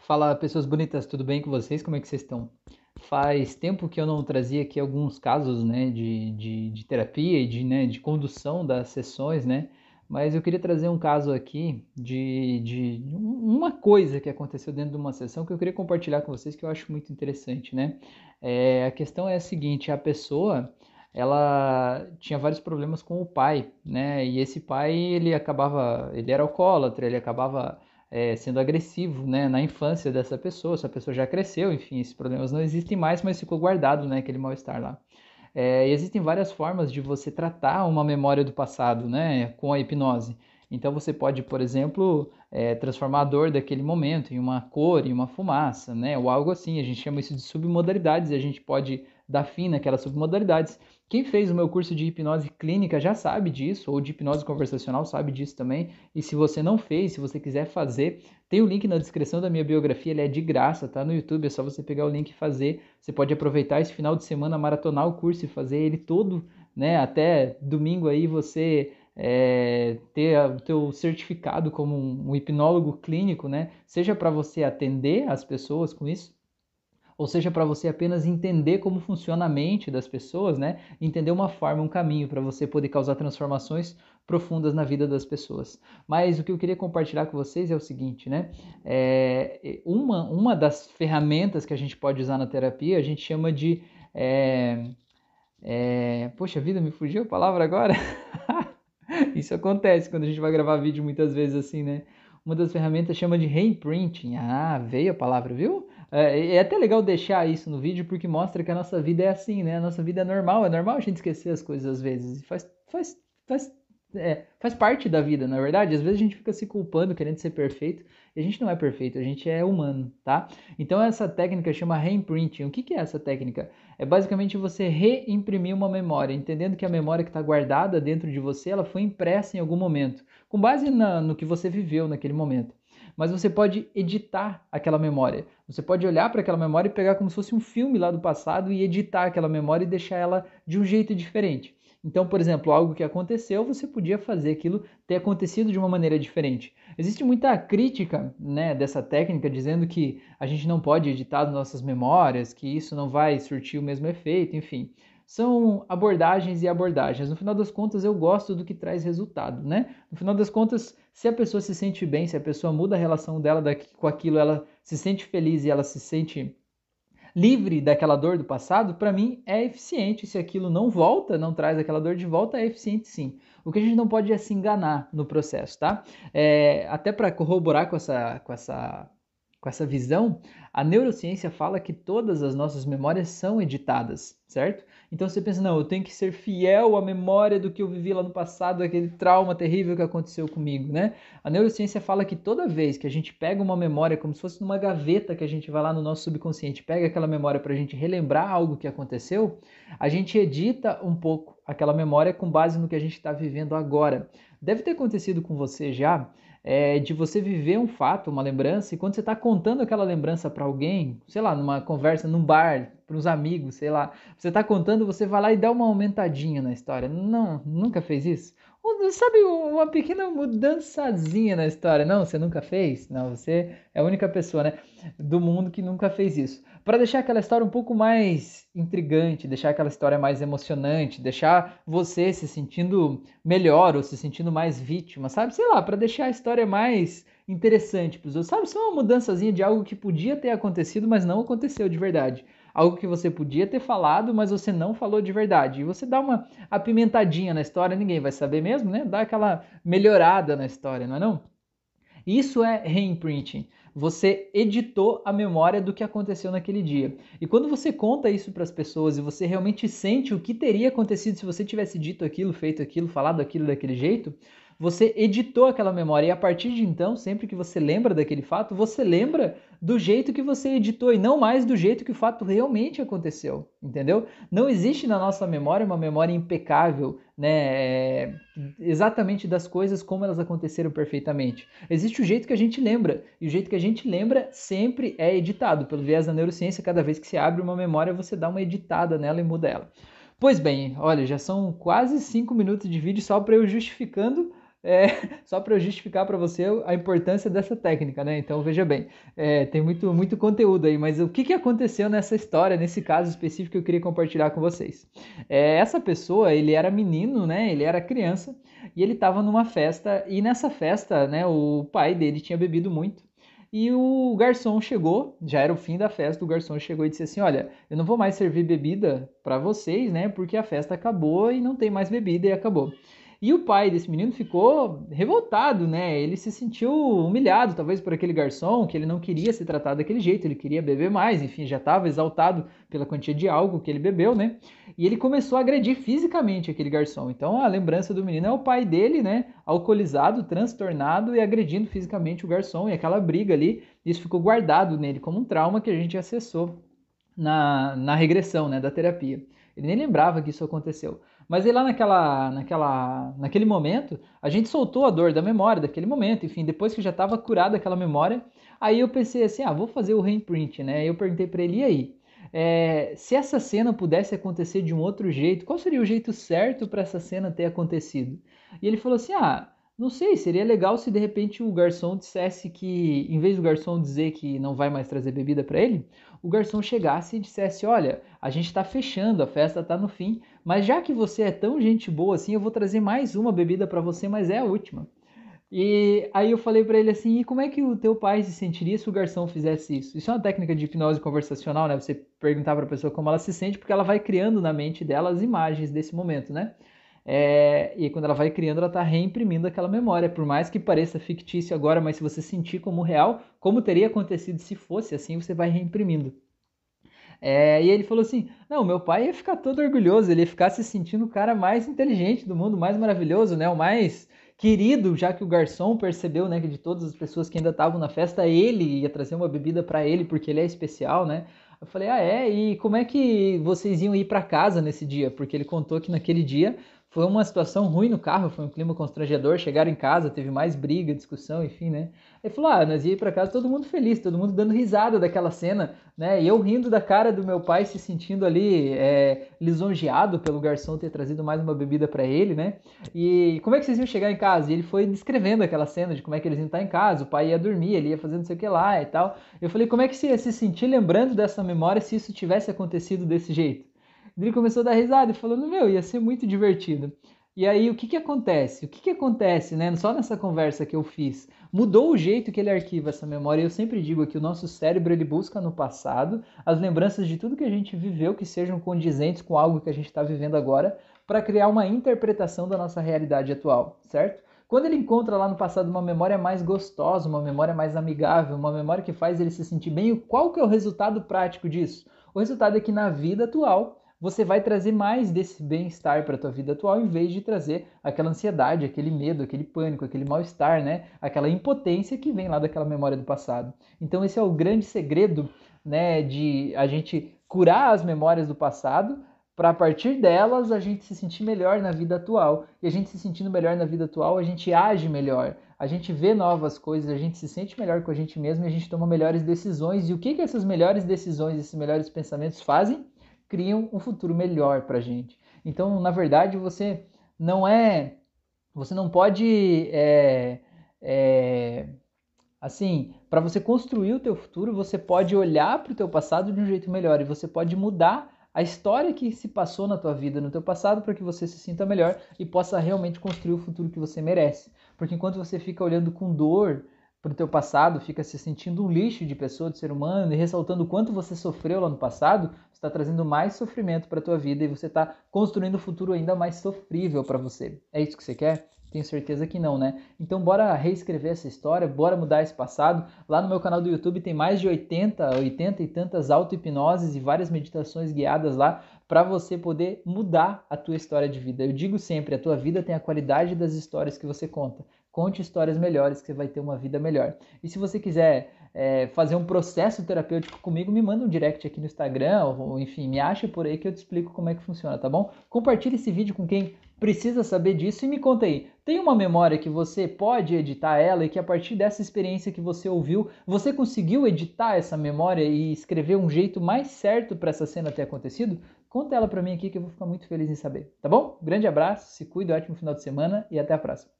Fala, pessoas bonitas, tudo bem com vocês? Como é que vocês estão? Faz tempo que eu não trazia aqui alguns casos, né, de, de, de terapia e de, né, de condução das sessões, né? Mas eu queria trazer um caso aqui de, de uma coisa que aconteceu dentro de uma sessão que eu queria compartilhar com vocês que eu acho muito interessante, né? É, a questão é a seguinte, a pessoa, ela tinha vários problemas com o pai, né? E esse pai, ele acabava, ele era alcoólatra, ele acabava é, sendo agressivo né, na infância dessa pessoa. Essa pessoa já cresceu, enfim, esses problemas não existem mais, mas ficou guardado né, aquele mal-estar lá. É, existem várias formas de você tratar uma memória do passado né, com a hipnose. Então você pode, por exemplo, é, transformar a dor daquele momento em uma cor, em uma fumaça, né? Ou algo assim. A gente chama isso de submodalidades e a gente pode dar fim naquelas submodalidades. Quem fez o meu curso de hipnose clínica já sabe disso, ou de hipnose conversacional sabe disso também. E se você não fez, se você quiser fazer, tem o link na descrição da minha biografia, ele é de graça, tá no YouTube, é só você pegar o link e fazer. Você pode aproveitar esse final de semana, maratonar o curso e fazer ele todo, né? Até domingo aí você é, ter o teu certificado como um, um hipnólogo clínico, né? Seja para você atender as pessoas com isso, ou seja, para você apenas entender como funciona a mente das pessoas, né? Entender uma forma, um caminho para você poder causar transformações profundas na vida das pessoas. Mas o que eu queria compartilhar com vocês é o seguinte, né? É, uma, uma das ferramentas que a gente pode usar na terapia, a gente chama de. É, é, poxa vida, me fugiu a palavra agora? Isso acontece quando a gente vai gravar vídeo muitas vezes assim, né? Uma das ferramentas chama de reimprinting. Ah, veio a palavra, viu? É, é até legal deixar isso no vídeo porque mostra que a nossa vida é assim, né? A nossa vida é normal, é normal a gente esquecer as coisas às vezes. Faz, faz, faz, é, faz parte da vida, na é verdade. Às vezes a gente fica se culpando, querendo ser perfeito, e a gente não é perfeito, a gente é humano, tá? Então essa técnica chama reimprinting. O que, que é essa técnica? É basicamente você reimprimir uma memória, entendendo que a memória que está guardada dentro de você, ela foi impressa em algum momento, com base na, no que você viveu naquele momento mas você pode editar aquela memória. Você pode olhar para aquela memória e pegar como se fosse um filme lá do passado e editar aquela memória e deixar ela de um jeito diferente. Então, por exemplo, algo que aconteceu, você podia fazer aquilo ter acontecido de uma maneira diferente. Existe muita crítica né, dessa técnica, dizendo que a gente não pode editar as nossas memórias, que isso não vai surtir o mesmo efeito, enfim são abordagens e abordagens. No final das contas, eu gosto do que traz resultado, né? No final das contas, se a pessoa se sente bem, se a pessoa muda a relação dela com aquilo, ela se sente feliz e ela se sente livre daquela dor do passado, para mim é eficiente. Se aquilo não volta, não traz aquela dor de volta, é eficiente sim. O que a gente não pode é se enganar no processo, tá? É, até para corroborar com essa, com essa com essa visão, a neurociência fala que todas as nossas memórias são editadas, certo? Então você pensa, não, eu tenho que ser fiel à memória do que eu vivi lá no passado, aquele trauma terrível que aconteceu comigo, né? A neurociência fala que toda vez que a gente pega uma memória, como se fosse numa gaveta que a gente vai lá no nosso subconsciente, pega aquela memória para a gente relembrar algo que aconteceu, a gente edita um pouco aquela memória com base no que a gente está vivendo agora. Deve ter acontecido com você já é, de você viver um fato, uma lembrança, e quando você está contando aquela lembrança para alguém, sei lá, numa conversa, num bar, para uns amigos, sei lá, você está contando, você vai lá e dá uma aumentadinha na história. Não, nunca fez isso? Sabe, uma pequena mudançazinha na história. Não, você nunca fez? Não, você é a única pessoa, né, do mundo que nunca fez isso. Para deixar aquela história um pouco mais intrigante, deixar aquela história mais emocionante, deixar você se sentindo melhor ou se sentindo mais vítima, sabe? Sei lá, para deixar a história mais interessante para os outros. Sabe, só uma mudançazinha de algo que podia ter acontecido, mas não aconteceu de verdade algo que você podia ter falado, mas você não falou de verdade. E você dá uma apimentadinha na história, ninguém vai saber mesmo, né? Dá aquela melhorada na história, não é não? Isso é reimprinting. Você editou a memória do que aconteceu naquele dia. E quando você conta isso para as pessoas e você realmente sente o que teria acontecido se você tivesse dito aquilo, feito aquilo, falado aquilo daquele jeito, você editou aquela memória e a partir de então, sempre que você lembra daquele fato, você lembra do jeito que você editou e não mais do jeito que o fato realmente aconteceu, entendeu? Não existe na nossa memória uma memória impecável, né, é, exatamente das coisas como elas aconteceram perfeitamente. Existe o jeito que a gente lembra e o jeito que a gente lembra sempre é editado. Pelo viés da neurociência, cada vez que se abre uma memória, você dá uma editada nela e muda ela. Pois bem, olha, já são quase cinco minutos de vídeo só para eu justificando é, só para eu justificar para você a importância dessa técnica, né? Então veja bem, é, tem muito, muito conteúdo aí, mas o que, que aconteceu nessa história, nesse caso específico que eu queria compartilhar com vocês? É, essa pessoa, ele era menino, né? Ele era criança e ele estava numa festa e nessa festa, né? O pai dele tinha bebido muito e o garçom chegou, já era o fim da festa, o garçom chegou e disse assim: Olha, eu não vou mais servir bebida para vocês, né? Porque a festa acabou e não tem mais bebida e acabou. E o pai desse menino ficou revoltado, né? Ele se sentiu humilhado, talvez por aquele garçom, que ele não queria se tratar daquele jeito, ele queria beber mais, enfim, já estava exaltado pela quantia de algo que ele bebeu, né? E ele começou a agredir fisicamente aquele garçom. Então a lembrança do menino é o pai dele, né? Alcoolizado, transtornado e agredindo fisicamente o garçom e aquela briga ali, isso ficou guardado nele como um trauma que a gente acessou na, na regressão, né, da terapia. Ele nem lembrava que isso aconteceu. Mas aí lá naquela, naquela, naquele momento, a gente soltou a dor da memória daquele momento. Enfim, depois que já estava curada aquela memória, aí eu pensei assim, ah, vou fazer o reimprint, né? Eu perguntei para ele, e aí? É, se essa cena pudesse acontecer de um outro jeito, qual seria o jeito certo para essa cena ter acontecido? E ele falou assim, ah, não sei, seria legal se de repente o garçom dissesse que, em vez do garçom dizer que não vai mais trazer bebida para ele, o garçom chegasse e dissesse: Olha, a gente está fechando, a festa está no fim, mas já que você é tão gente boa assim, eu vou trazer mais uma bebida para você, mas é a última. E aí eu falei para ele assim: e como é que o teu pai se sentiria se o garçom fizesse isso? Isso é uma técnica de hipnose conversacional, né? Você perguntar para a pessoa como ela se sente, porque ela vai criando na mente dela as imagens desse momento, né? É, e quando ela vai criando, ela está reimprimindo aquela memória, por mais que pareça fictício agora, mas se você sentir como real, como teria acontecido se fosse assim, você vai reimprimindo. É, e ele falou assim: Não, meu pai ia ficar todo orgulhoso, ele ia ficar se sentindo o cara mais inteligente do mundo, mais maravilhoso, né? O mais querido, já que o garçom percebeu, né, que de todas as pessoas que ainda estavam na festa, ele ia trazer uma bebida para ele porque ele é especial, né? Eu falei: Ah, é? E como é que vocês iam ir para casa nesse dia? Porque ele contou que naquele dia foi uma situação ruim no carro, foi um clima constrangedor. Chegaram em casa, teve mais briga, discussão, enfim, né? Ele falou: ah, nós ia para casa todo mundo feliz, todo mundo dando risada daquela cena, né? E eu rindo da cara do meu pai, se sentindo ali é, lisonjeado pelo garçom ter trazido mais uma bebida para ele, né? E como é que vocês iam chegar em casa? E ele foi descrevendo aquela cena de como é que eles iam estar em casa, o pai ia dormir, ele ia fazendo não sei o que lá e tal. Eu falei: como é que você ia se sentir lembrando dessa memória se isso tivesse acontecido desse jeito? Ele começou a dar risada e falando, meu, ia ser muito divertido. E aí o que que acontece? O que que acontece, né? Só nessa conversa que eu fiz, mudou o jeito que ele arquiva essa memória. Eu sempre digo que o nosso cérebro ele busca no passado as lembranças de tudo que a gente viveu que sejam condizentes com algo que a gente está vivendo agora, para criar uma interpretação da nossa realidade atual, certo? Quando ele encontra lá no passado uma memória mais gostosa, uma memória mais amigável, uma memória que faz ele se sentir bem, qual que é o resultado prático disso? O resultado é que na vida atual você vai trazer mais desse bem-estar para a tua vida atual, em vez de trazer aquela ansiedade, aquele medo, aquele pânico, aquele mal-estar, né? Aquela impotência que vem lá daquela memória do passado. Então esse é o grande segredo, né, de a gente curar as memórias do passado, para a partir delas a gente se sentir melhor na vida atual. E a gente se sentindo melhor na vida atual, a gente age melhor, a gente vê novas coisas, a gente se sente melhor com a gente mesmo e a gente toma melhores decisões. E o que, que essas melhores decisões, esses melhores pensamentos fazem? Criam um futuro melhor para a gente. Então, na verdade, você não é, você não pode, é, é, assim, para você construir o teu futuro, você pode olhar para o teu passado de um jeito melhor e você pode mudar a história que se passou na tua vida, no teu passado, para que você se sinta melhor e possa realmente construir o futuro que você merece. Porque enquanto você fica olhando com dor para o teu passado, fica se sentindo um lixo de pessoa, de ser humano, e ressaltando o quanto você sofreu lá no passado, você está trazendo mais sofrimento para a tua vida e você está construindo um futuro ainda mais sofrível para você. É isso que você quer? Tenho certeza que não, né? Então bora reescrever essa história, bora mudar esse passado. Lá no meu canal do YouTube tem mais de 80, 80 e tantas auto-hipnoses e várias meditações guiadas lá para você poder mudar a tua história de vida. Eu digo sempre, a tua vida tem a qualidade das histórias que você conta. Conte histórias melhores que você vai ter uma vida melhor. E se você quiser é, fazer um processo terapêutico comigo, me manda um direct aqui no Instagram, ou enfim, me acha por aí que eu te explico como é que funciona, tá bom? Compartilhe esse vídeo com quem precisa saber disso e me conta aí, tem uma memória que você pode editar ela e que a partir dessa experiência que você ouviu, você conseguiu editar essa memória e escrever um jeito mais certo para essa cena ter acontecido? Conta ela para mim aqui que eu vou ficar muito feliz em saber, tá bom? Grande abraço, se cuida, ótimo final de semana e até a próxima.